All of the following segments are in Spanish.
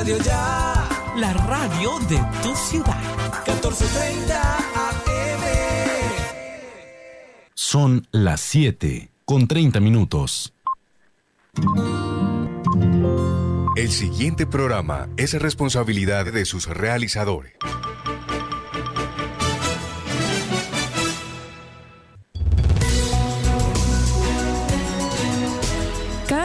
Radio Ya. La radio de tu ciudad. 1430 AM. Son las 7 con 30 minutos. El siguiente programa es responsabilidad de sus realizadores.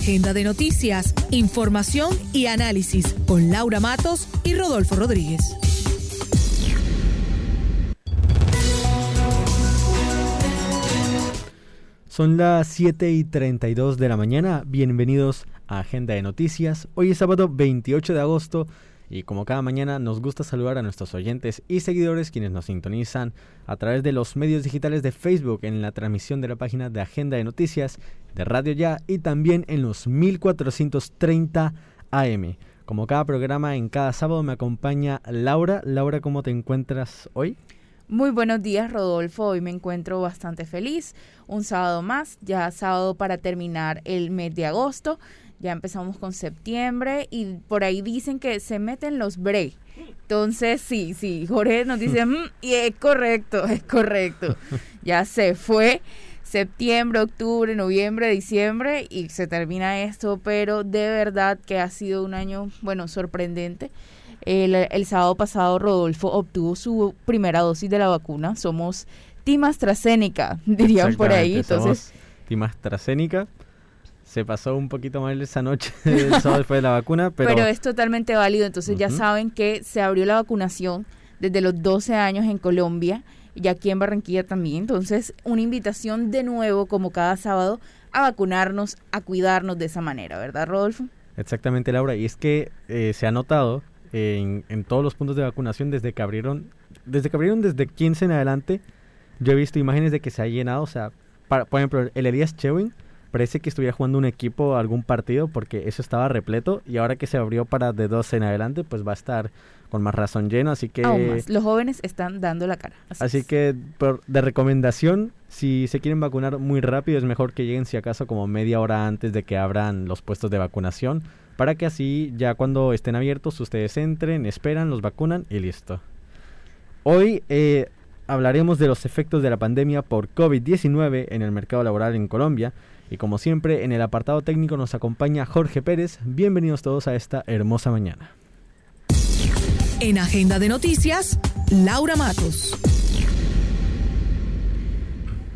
Agenda de noticias, información y análisis con Laura Matos y Rodolfo Rodríguez. Son las 7 y 32 de la mañana. Bienvenidos a Agenda de Noticias. Hoy es sábado 28 de agosto y como cada mañana nos gusta saludar a nuestros oyentes y seguidores quienes nos sintonizan a través de los medios digitales de Facebook en la transmisión de la página de Agenda de Noticias de Radio Ya y también en los 1430 AM. Como cada programa en cada sábado me acompaña Laura. Laura, ¿cómo te encuentras hoy? Muy buenos días, Rodolfo. Hoy me encuentro bastante feliz. Un sábado más, ya sábado para terminar el mes de agosto. Ya empezamos con septiembre y por ahí dicen que se meten los break. Entonces, sí, sí, Jorge nos dice, mm", y es correcto, es correcto. Ya se fue septiembre, octubre, noviembre, diciembre y se termina esto, pero de verdad que ha sido un año, bueno, sorprendente. El, el sábado pasado Rodolfo obtuvo su primera dosis de la vacuna. Somos Team AstraZeneca, dirían por ahí. Entonces, Team AstraZeneca se pasó un poquito mal esa noche después de la vacuna, pero... pero es totalmente válido, entonces ya saben que se abrió la vacunación desde los 12 años en Colombia y aquí en Barranquilla también, entonces una invitación de nuevo como cada sábado a vacunarnos, a cuidarnos de esa manera, ¿verdad Rodolfo? Exactamente Laura, y es que eh, se ha notado en, en, todos los puntos de vacunación desde que abrieron, desde que abrieron desde 15 en adelante, yo he visto imágenes de que se ha llenado, o sea, para, por ejemplo, el Elías Chewin parece que estuviera jugando un equipo algún partido porque eso estaba repleto y ahora que se abrió para de 12 en adelante pues va a estar con más razón lleno así que los jóvenes están dando la cara. Así, que por, de recomendación si se quieren vacunar muy rápido es mejor que lleguen si acaso como media hora antes de que abran los puestos de vacunación para que así ya cuando estén abiertos ustedes entren esperan los vacunan y listo. Hoy eh, hablaremos de los efectos de la pandemia por COVID-19 en el mercado laboral en Colombia y como siempre, en el apartado técnico nos acompaña Jorge Pérez. Bienvenidos todos a esta hermosa mañana. En Agenda de Noticias, Laura Matos.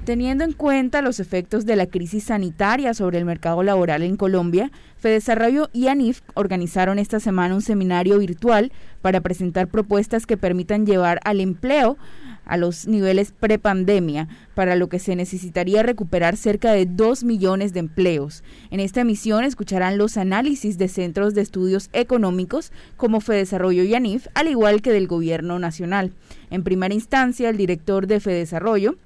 Teniendo en cuenta los efectos de la crisis sanitaria sobre el mercado laboral en Colombia, Fedesarrollo y ANIF organizaron esta semana un seminario virtual para presentar propuestas que permitan llevar al empleo a los niveles prepandemia, para lo que se necesitaría recuperar cerca de 2 millones de empleos. En esta emisión escucharán los análisis de centros de estudios económicos como Fedesarrollo y ANIF, al igual que del Gobierno Nacional. En primera instancia, el director de Fedesarrollo,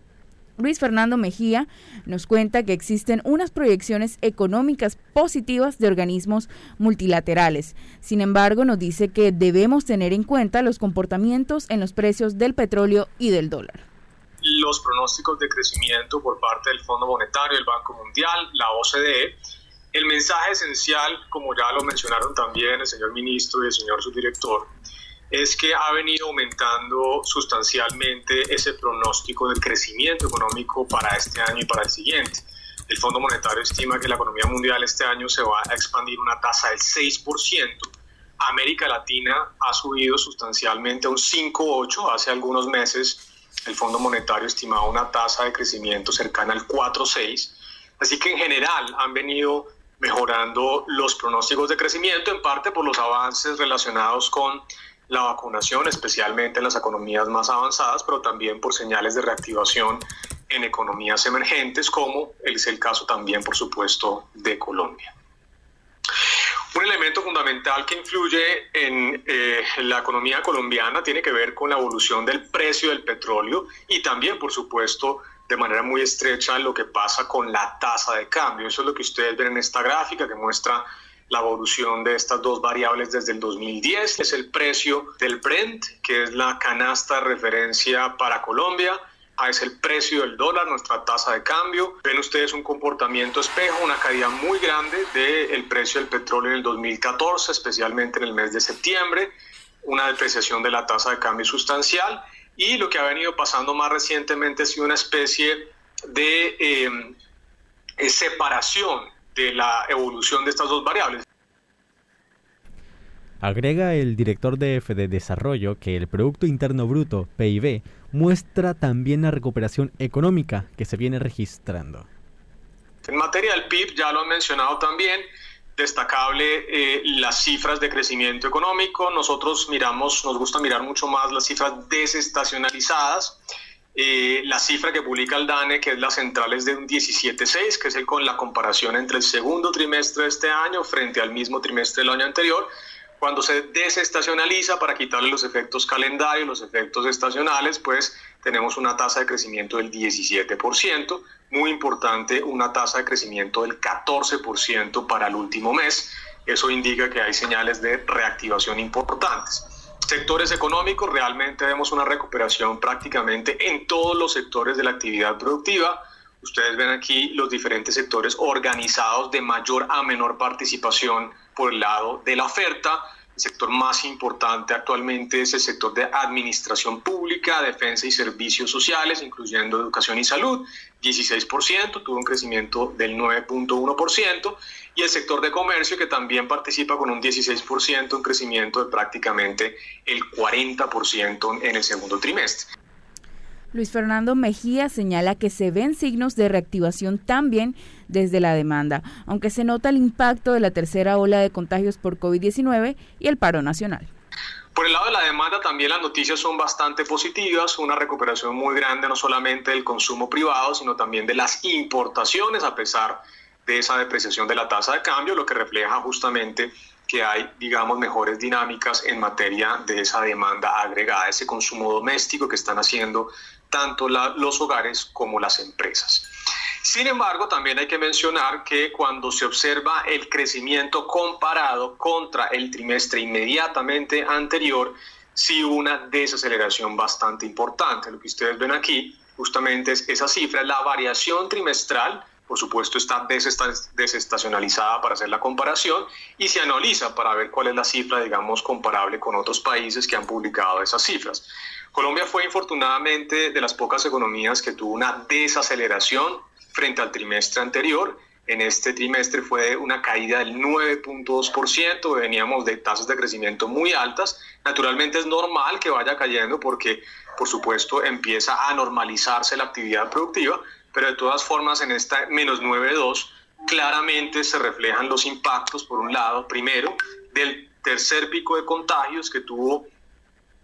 Luis Fernando Mejía nos cuenta que existen unas proyecciones económicas positivas de organismos multilaterales. Sin embargo, nos dice que debemos tener en cuenta los comportamientos en los precios del petróleo y del dólar. Los pronósticos de crecimiento por parte del Fondo Monetario, el Banco Mundial, la OCDE, el mensaje esencial, como ya lo mencionaron también el señor ministro y el señor subdirector, es que ha venido aumentando sustancialmente ese pronóstico del crecimiento económico para este año y para el siguiente. El Fondo Monetario estima que la economía mundial este año se va a expandir una tasa del 6%. América Latina ha subido sustancialmente a un 5,8%. Hace algunos meses el Fondo Monetario estimaba una tasa de crecimiento cercana al 4,6%. Así que en general han venido mejorando los pronósticos de crecimiento, en parte por los avances relacionados con la vacunación, especialmente en las economías más avanzadas, pero también por señales de reactivación en economías emergentes, como es el caso también, por supuesto, de Colombia. Un elemento fundamental que influye en eh, la economía colombiana tiene que ver con la evolución del precio del petróleo y también, por supuesto, de manera muy estrecha lo que pasa con la tasa de cambio. Eso es lo que ustedes ven en esta gráfica que muestra la evolución de estas dos variables desde el 2010. Es el precio del Brent, que es la canasta de referencia para Colombia. Es el precio del dólar, nuestra tasa de cambio. Ven ustedes un comportamiento espejo, una caída muy grande del precio del petróleo en el 2014, especialmente en el mes de septiembre, una depreciación de la tasa de cambio sustancial y lo que ha venido pasando más recientemente ha sido una especie de eh, eh, separación de la evolución de estas dos variables. Agrega el director de de Desarrollo que el Producto Interno Bruto, PIB, muestra también la recuperación económica que se viene registrando. En materia del PIB, ya lo han mencionado también, destacable eh, las cifras de crecimiento económico. Nosotros miramos, nos gusta mirar mucho más las cifras desestacionalizadas. Eh, la cifra que publica el DANE, que es la central, es de un 17.6, que es el con la comparación entre el segundo trimestre de este año frente al mismo trimestre del año anterior. Cuando se desestacionaliza para quitarle los efectos calendarios, los efectos estacionales, pues tenemos una tasa de crecimiento del 17%, muy importante, una tasa de crecimiento del 14% para el último mes. Eso indica que hay señales de reactivación importantes. Sectores económicos, realmente vemos una recuperación prácticamente en todos los sectores de la actividad productiva. Ustedes ven aquí los diferentes sectores organizados de mayor a menor participación por el lado de la oferta. El sector más importante actualmente es el sector de administración pública, defensa y servicios sociales, incluyendo educación y salud, 16%, tuvo un crecimiento del 9.1%, y el sector de comercio que también participa con un 16%, un crecimiento de prácticamente el 40% en el segundo trimestre. Luis Fernando Mejía señala que se ven signos de reactivación también desde la demanda, aunque se nota el impacto de la tercera ola de contagios por COVID-19 y el paro nacional. Por el lado de la demanda también las noticias son bastante positivas, una recuperación muy grande no solamente del consumo privado, sino también de las importaciones a pesar de esa depreciación de la tasa de cambio, lo que refleja justamente que hay, digamos, mejores dinámicas en materia de esa demanda agregada, ese consumo doméstico que están haciendo tanto los hogares como las empresas. Sin embargo, también hay que mencionar que cuando se observa el crecimiento comparado contra el trimestre inmediatamente anterior, sí una desaceleración bastante importante. Lo que ustedes ven aquí justamente es esa cifra, la variación trimestral, por supuesto está desestacionalizada para hacer la comparación y se analiza para ver cuál es la cifra, digamos, comparable con otros países que han publicado esas cifras. Colombia fue infortunadamente de las pocas economías que tuvo una desaceleración frente al trimestre anterior. En este trimestre fue una caída del 9.2%, veníamos de tasas de crecimiento muy altas. Naturalmente es normal que vaya cayendo porque, por supuesto, empieza a normalizarse la actividad productiva, pero de todas formas en esta menos 9.2 claramente se reflejan los impactos, por un lado, primero, del tercer pico de contagios que tuvo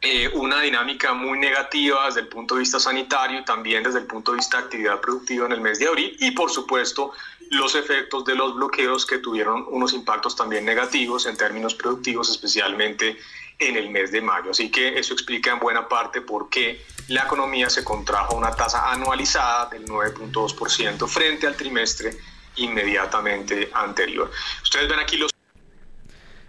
eh, una dinámica muy negativa desde el punto de vista sanitario y también desde el punto de vista de actividad productiva en el mes de abril y por supuesto los efectos de los bloqueos que tuvieron unos impactos también negativos en términos productivos, especialmente en el mes de mayo. Así que eso explica en buena parte por qué la economía se contrajo a una tasa anualizada del 9.2% frente al trimestre inmediatamente anterior. Ustedes ven aquí los...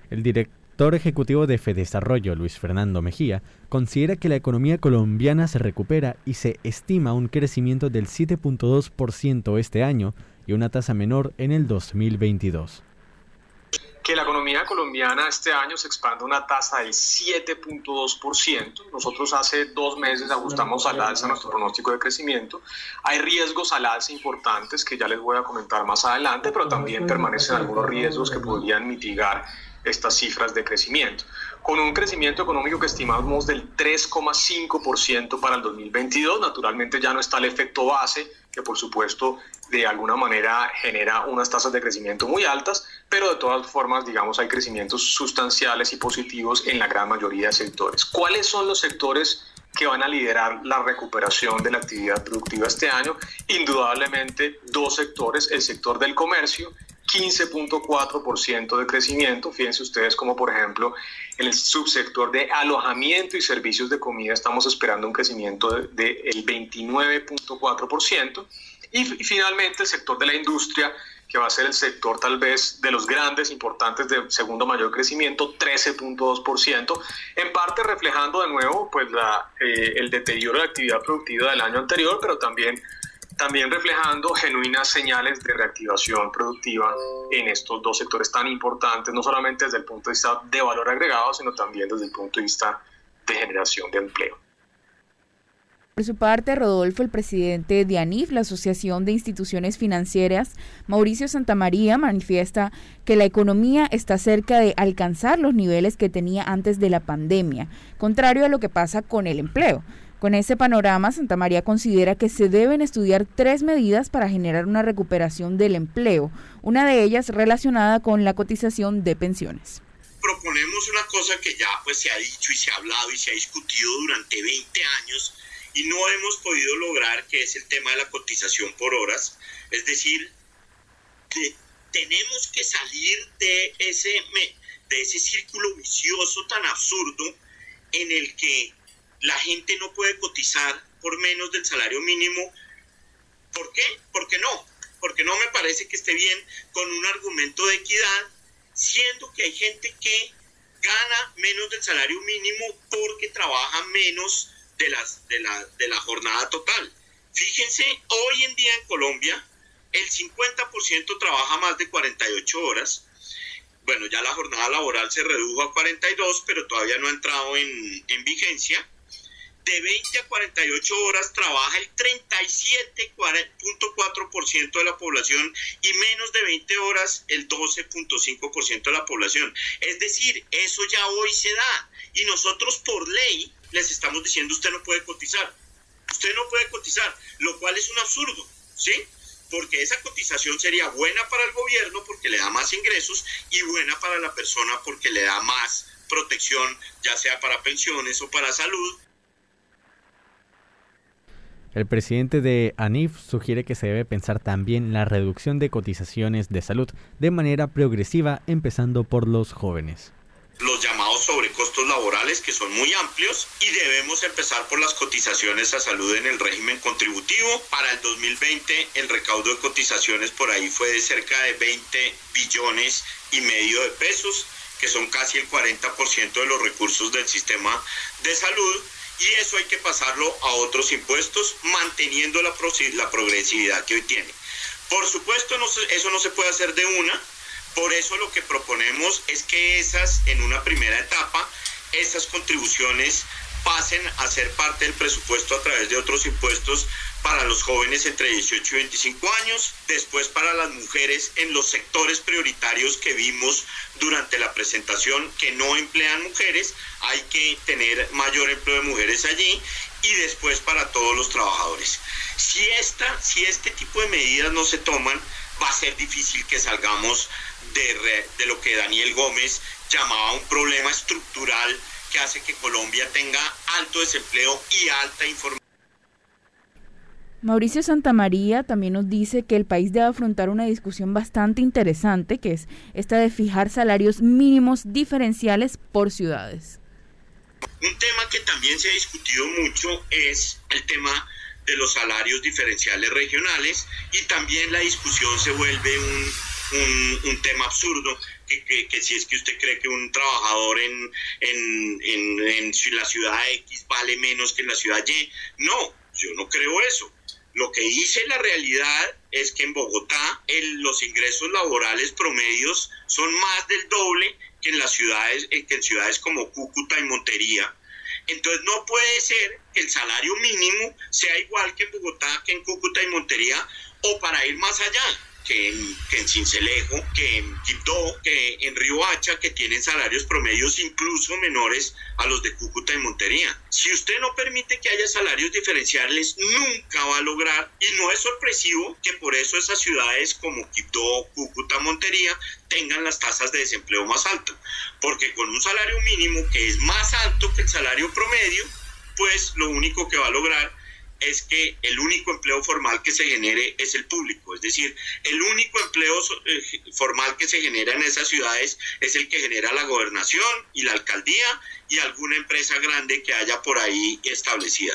El director director ejecutivo de Fedesarrollo, Luis Fernando Mejía, considera que la economía colombiana se recupera y se estima un crecimiento del 7.2% este año y una tasa menor en el 2022 que la economía colombiana este año se expanda una tasa del 7.2%. Nosotros hace dos meses ajustamos al alza nuestro pronóstico de crecimiento. Hay riesgos al alza importantes que ya les voy a comentar más adelante, pero también permanecen algunos riesgos que podrían mitigar estas cifras de crecimiento, con un crecimiento económico que estimamos del 3,5% para el 2022. Naturalmente ya no está el efecto base, que por supuesto de alguna manera genera unas tasas de crecimiento muy altas, pero de todas formas, digamos, hay crecimientos sustanciales y positivos en la gran mayoría de sectores. ¿Cuáles son los sectores que van a liderar la recuperación de la actividad productiva este año? Indudablemente dos sectores, el sector del comercio 15.4% de crecimiento. Fíjense ustedes como por ejemplo en el subsector de alojamiento y servicios de comida estamos esperando un crecimiento del de, 29.4%. Y, y finalmente el sector de la industria que va a ser el sector tal vez de los grandes, importantes de segundo mayor crecimiento, 13.2%, en parte reflejando de nuevo pues la, eh, el deterioro de la actividad productiva del año anterior, pero también, también reflejando genuinas señales de reactivación productiva en estos dos sectores tan importantes, no solamente desde el punto de vista de valor agregado, sino también desde el punto de vista de generación de empleo. Por su parte, Rodolfo, el presidente de ANIF, la Asociación de Instituciones Financieras, Mauricio Santamaría, manifiesta que la economía está cerca de alcanzar los niveles que tenía antes de la pandemia, contrario a lo que pasa con el empleo. Con ese panorama, Santa María considera que se deben estudiar tres medidas para generar una recuperación del empleo, una de ellas relacionada con la cotización de pensiones proponemos una cosa que ya pues se ha dicho y se ha hablado y se ha discutido durante 20 años y no hemos podido lograr, que es el tema de la cotización por horas. Es decir, que tenemos que salir de ese, de ese círculo vicioso tan absurdo en el que la gente no puede cotizar por menos del salario mínimo. ¿Por qué? Porque no. Porque no me parece que esté bien con un argumento de equidad, siendo que hay gente que gana menos del salario mínimo porque trabaja menos de, las, de, la, de la jornada total. Fíjense, hoy en día en Colombia el 50% trabaja más de 48 horas. Bueno, ya la jornada laboral se redujo a 42, pero todavía no ha entrado en, en vigencia. De 20 a 48 horas trabaja el 37.4% de la población y menos de 20 horas el 12.5% de la población. Es decir, eso ya hoy se da. Y nosotros por ley les estamos diciendo usted no puede cotizar. Usted no puede cotizar, lo cual es un absurdo, ¿sí? Porque esa cotización sería buena para el gobierno porque le da más ingresos y buena para la persona porque le da más protección, ya sea para pensiones o para salud. El presidente de ANIF sugiere que se debe pensar también la reducción de cotizaciones de salud de manera progresiva, empezando por los jóvenes los llamados sobrecostos laborales que son muy amplios y debemos empezar por las cotizaciones a salud en el régimen contributivo. Para el 2020 el recaudo de cotizaciones por ahí fue de cerca de 20 billones y medio de pesos, que son casi el 40% de los recursos del sistema de salud. Y eso hay que pasarlo a otros impuestos, manteniendo la, la progresividad que hoy tiene. Por supuesto, no, eso no se puede hacer de una, por eso lo que proponemos es que esas, en una primera etapa, esas contribuciones pasen a ser parte del presupuesto a través de otros impuestos para los jóvenes entre 18 y 25 años, después para las mujeres en los sectores prioritarios que vimos durante la presentación que no emplean mujeres, hay que tener mayor empleo de mujeres allí y después para todos los trabajadores. Si esta, si este tipo de medidas no se toman, va a ser difícil que salgamos de, de lo que Daniel Gómez llamaba un problema estructural que hace que Colombia tenga alto desempleo y alta información. Mauricio Santamaría también nos dice que el país debe afrontar una discusión bastante interesante, que es esta de fijar salarios mínimos diferenciales por ciudades. Un tema que también se ha discutido mucho es el tema de los salarios diferenciales regionales y también la discusión se vuelve un tema absurdo, que, si es que usted cree que un trabajador en, en, en la ciudad X vale menos que en la ciudad Y. No, yo no creo eso. Lo que dice la realidad es que en Bogotá los ingresos laborales promedios son más del doble que en las ciudades, eh, que en ciudades como Cúcuta y Montería. Entonces no puede ser que el salario mínimo sea igual que en Bogotá, que en Cúcuta y Montería, o para ir más allá, que en, que Cincelejo, que en Quito, que en Riohacha, que tienen salarios promedios incluso menores a los de Cúcuta y Montería. Si usted no permite que haya salarios diferenciales, nunca va a lograr, y no es sorpresivo que por eso esas ciudades como Quito, Cúcuta, Montería tengan las tasas de desempleo más altas, porque con un salario mínimo que es más alto que el salario promedio, pues lo único que va a lograr es que el único empleo formal que se genere es el público, es decir, el único empleo eh, formal que se genera en esas ciudades es el que genera la gobernación y la alcaldía y alguna empresa grande que haya por ahí establecida.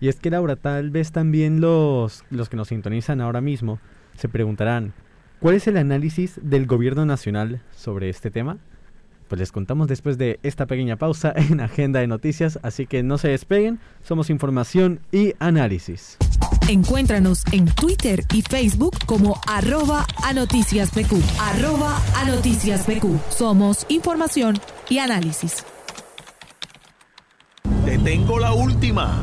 Y es que Laura, tal vez también los, los que nos sintonizan ahora mismo se preguntarán, ¿cuál es el análisis del gobierno nacional sobre este tema? Pues les contamos después de esta pequeña pausa en Agenda de Noticias, así que no se despeguen, somos información y análisis. Encuéntranos en Twitter y Facebook como arroba a noticias arroba a noticias Somos información y análisis. Te tengo la última.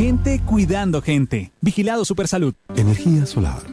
Gente cuidando gente. Vigilado Supersalud. Energía Solar,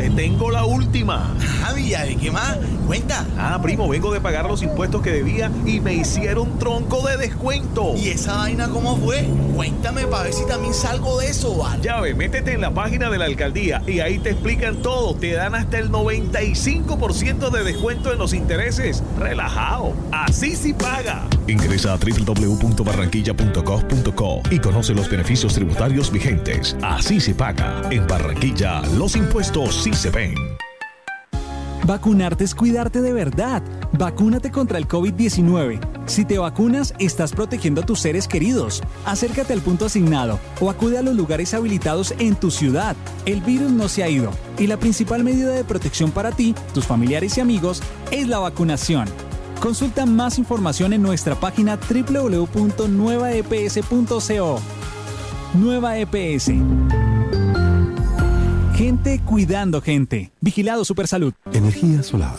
Te tengo la última. Ah, ¿de qué más? Cuenta. Ah, primo, vengo de pagar los impuestos que debía y me hicieron tronco de descuento. ¿Y esa vaina cómo fue? Cuéntame para ver si también salgo de eso, ¿vale? Ya ve, métete en la página de la alcaldía y ahí te explican todo. Te dan hasta el 95% de descuento en los intereses. Relajado. Así sí paga. Ingresa a www.barranquilla.gov.co y conoce los beneficios tributarios vigentes. Así se paga. En Barranquilla, los impuestos sí se ven. Vacunarte es cuidarte de verdad. Vacúnate contra el COVID-19. Si te vacunas, estás protegiendo a tus seres queridos. Acércate al punto asignado o acude a los lugares habilitados en tu ciudad. El virus no se ha ido y la principal medida de protección para ti, tus familiares y amigos es la vacunación. Consulta más información en nuestra página www.nuevaeps.co. Nueva EPS. Gente cuidando gente. Vigilado Supersalud. Energía Solar,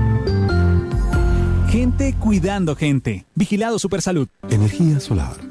Gente cuidando gente. Vigilado Supersalud. Energía Solar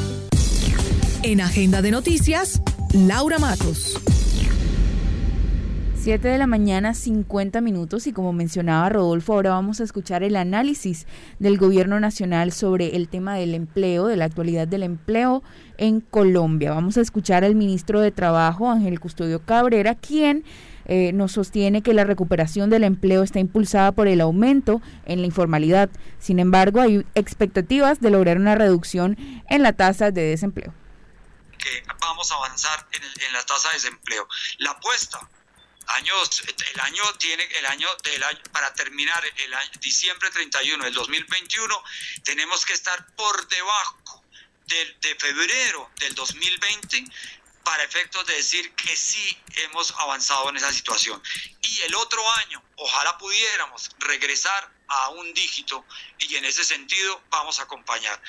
En Agenda de Noticias, Laura Matos. 7 de la mañana, 50 minutos y como mencionaba Rodolfo, ahora vamos a escuchar el análisis del gobierno nacional sobre el tema del empleo, de la actualidad del empleo en Colombia. Vamos a escuchar al ministro de Trabajo, Ángel Custodio Cabrera, quien eh, nos sostiene que la recuperación del empleo está impulsada por el aumento en la informalidad. Sin embargo, hay expectativas de lograr una reducción en la tasa de desempleo vamos a avanzar en, la tasa de desempleo. La apuesta años, el año tiene el año del año para terminar el diciembre 31 del 2021 tenemos que estar por debajo de, de febrero del 2020 para efectos de decir que sí hemos avanzado en esa situación. Y el otro año, ojalá pudiéramos regresar a un dígito y en ese sentido vamos a acompañar.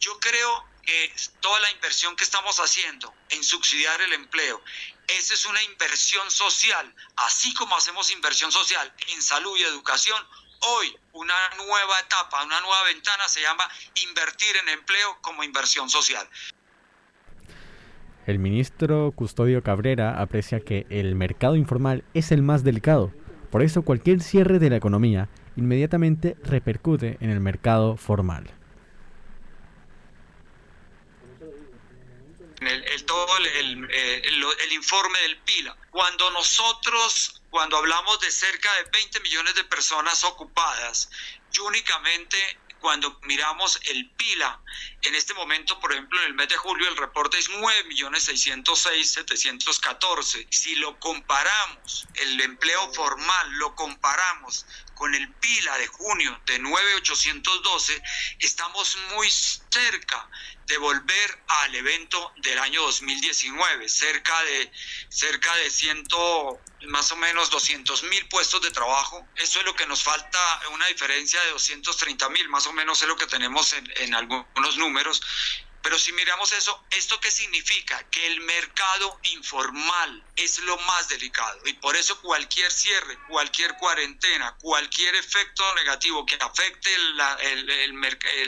Yo creo que toda la inversión que estamos haciendo en subsidiar el empleo, esa es una inversión social, así como hacemos inversión social en salud y educación. Hoy una nueva etapa, una nueva ventana se llama invertir en empleo como inversión social. El ministro Custodio Cabrera aprecia que el mercado informal es el más delicado. Por eso cualquier cierre de la economía inmediatamente repercute en el mercado formal. el, todo el, eh, el, el, informe del PILA. Cuando nosotros, cuando hablamos de cerca de 20 millones de personas ocupadas, y únicamente cuando miramos el PILA, en este momento, por ejemplo, en el mes de julio, el reporte es 9.606.714. Si lo comparamos, el empleo formal, lo comparamos con el PILA de junio de 9.812, estamos muy cerca de volver al evento del año 2019, cerca de, cerca de ciento, más o menos 200 mil puestos de trabajo. Eso es lo que nos falta, una diferencia de 230 mil, más o menos es lo que tenemos en, en algunos números. Pero si miramos eso, ¿esto qué significa? Que el mercado informal es lo más delicado y por eso cualquier cierre, cualquier cuarentena, cualquier efecto negativo que afecte la,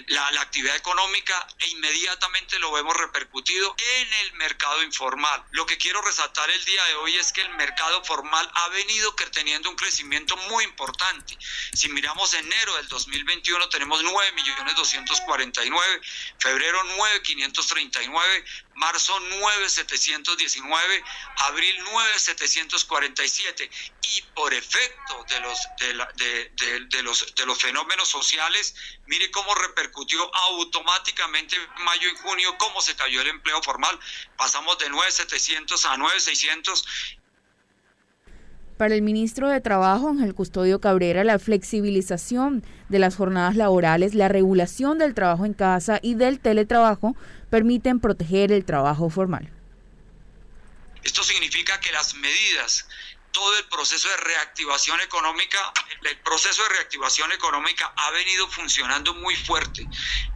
la, actividad económica, e inmediatamente lo vemos repercutido en el mercado informal. Lo que quiero resaltar el día de hoy es que el mercado formal ha venido teniendo un crecimiento muy importante. Si miramos enero del 2021 tenemos 9.249, febrero 9 539, marzo 9719, abril 9747 y por efecto de los de, de, los de los fenómenos sociales, mire cómo repercutió automáticamente en mayo y junio cómo se cayó el empleo formal, pasamos de 9700 a 9600 para el ministro de Trabajo, Ángel Custodio Cabrera, la flexibilización de las jornadas laborales, la regulación del trabajo en casa y del teletrabajo permiten proteger el trabajo formal. Esto significa que las medidas, todo el proceso de reactivación económica, el proceso de reactivación económica ha venido funcionando muy fuerte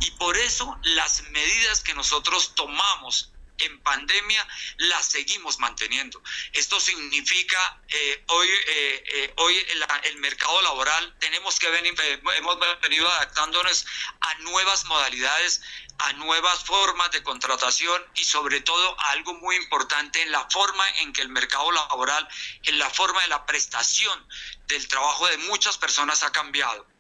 y por eso las medidas que nosotros tomamos en pandemia la seguimos manteniendo. Esto significa eh, hoy, eh, eh, hoy el, mercado laboral tenemos que venir, hemos venido adaptándonos a nuevas modalidades, a nuevas formas de contratación y sobre todo a algo muy importante en la forma en que el mercado laboral, en la forma de la prestación del trabajo de muchas personas ha cambiado.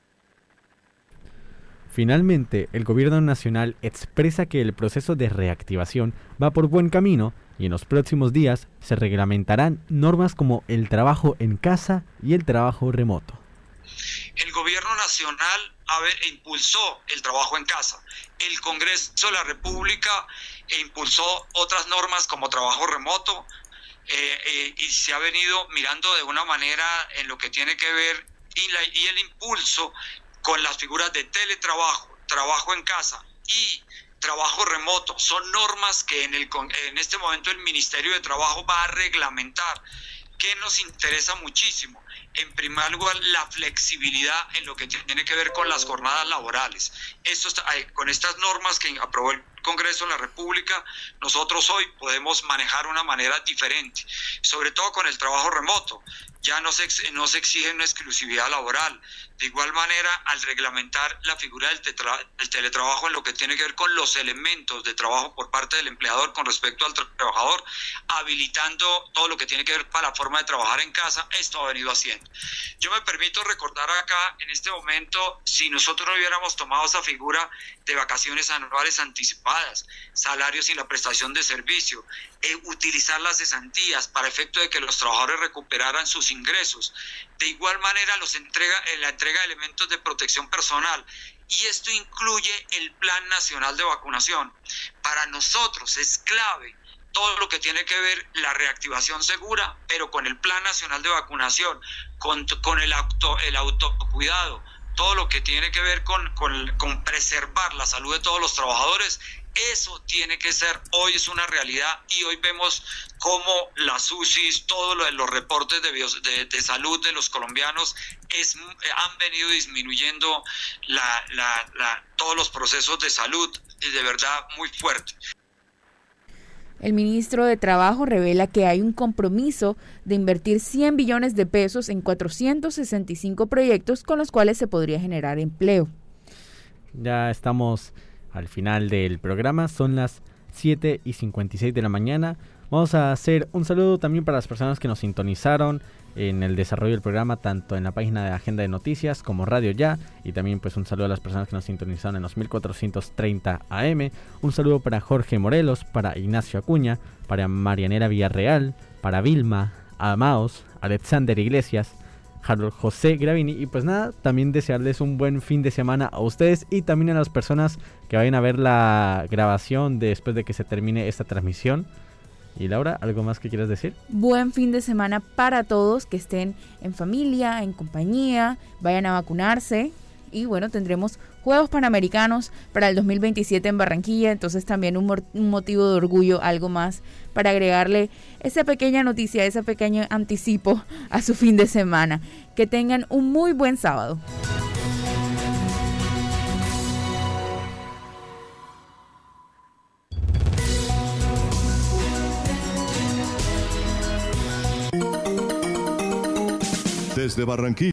Finalmente, el gobierno nacional expresa que el proceso de reactivación va por buen camino y en los próximos días se reglamentarán normas como el trabajo en casa y el trabajo remoto. El gobierno nacional impulsó el trabajo en casa. El Congreso de la República impulsó otras normas como trabajo remoto eh, eh, y se ha venido mirando de una manera en lo que tiene que ver y el impulso con las figuras de teletrabajo, trabajo en casa y trabajo remoto. Son normas que en, el, en este momento el Ministerio de Trabajo va a reglamentar. ¿Qué nos interesa muchísimo? En primer lugar, la flexibilidad en lo que tiene que ver con las jornadas laborales. Esto con estas normas que aprobó el Congreso de la República, nosotros hoy podemos manejar una manera diferente, sobre todo con el trabajo remoto. Ya no se, no se exige una exclusividad laboral, de igual manera, al reglamentar la figura del, teletrabajo en lo que tiene que ver con los elementos de trabajo por parte del empleador con respecto al trabajador, habilitando todo lo que tiene que ver para la forma de trabajar en casa, esto ha venido haciendo. Yo me permito recordar acá, en este momento, si nosotros no hubiéramos tomado esa figura de vacaciones anuales anticipadas, salarios sin la prestación de servicio, eh, utilizar las cesantías para efecto de que los trabajadores recuperaran sus ingresos, de igual manera los entrega, en la entrega de elementos de protección personal. Y esto incluye el Plan Nacional de Vacunación. Para nosotros es clave todo lo que tiene que ver la reactivación segura, pero con el Plan Nacional de Vacunación, con, con el, auto, el autocuidado, todo lo que tiene que ver con, con, preservar la salud de todos los trabajadores eso tiene que ser, hoy es una realidad y hoy vemos cómo las UCIs, todos los reportes de, de, salud de los colombianos es, han venido disminuyendo todos los procesos de salud de verdad muy fuerte. El ministro de Trabajo revela que hay un compromiso de invertir 100 billones de pesos en 465 proyectos con los cuales se podría generar empleo. Ya estamos al final del programa. Son las 7 y 56 de la mañana. Vamos a hacer un saludo también para las personas que nos sintonizaron en el desarrollo del programa, tanto en la página de Agenda de Noticias como Radio Ya. Y también pues un saludo a las personas que nos sintonizaron en los 1430 AM. Un saludo para Jorge Morelos, para Ignacio Acuña, para Marianera Villarreal, para Vilma, Amaos, Alexander Iglesias, José Gravini. Y pues nada, también desearles un buen fin de semana a ustedes y también a las personas que vayan a ver la grabación después de que se termine esta transmisión. Y Laura, ¿algo más que quieras decir? Buen fin de semana para todos, que estén en familia, en compañía, vayan a vacunarse. Y bueno, tendremos Juegos Panamericanos para el 2027 en Barranquilla, entonces también un, un, motivo de orgullo, algo más para agregarle esa pequeña noticia, ese pequeño anticipo a su fin de semana. Que tengan un muy buen sábado. Desde Barranquilla.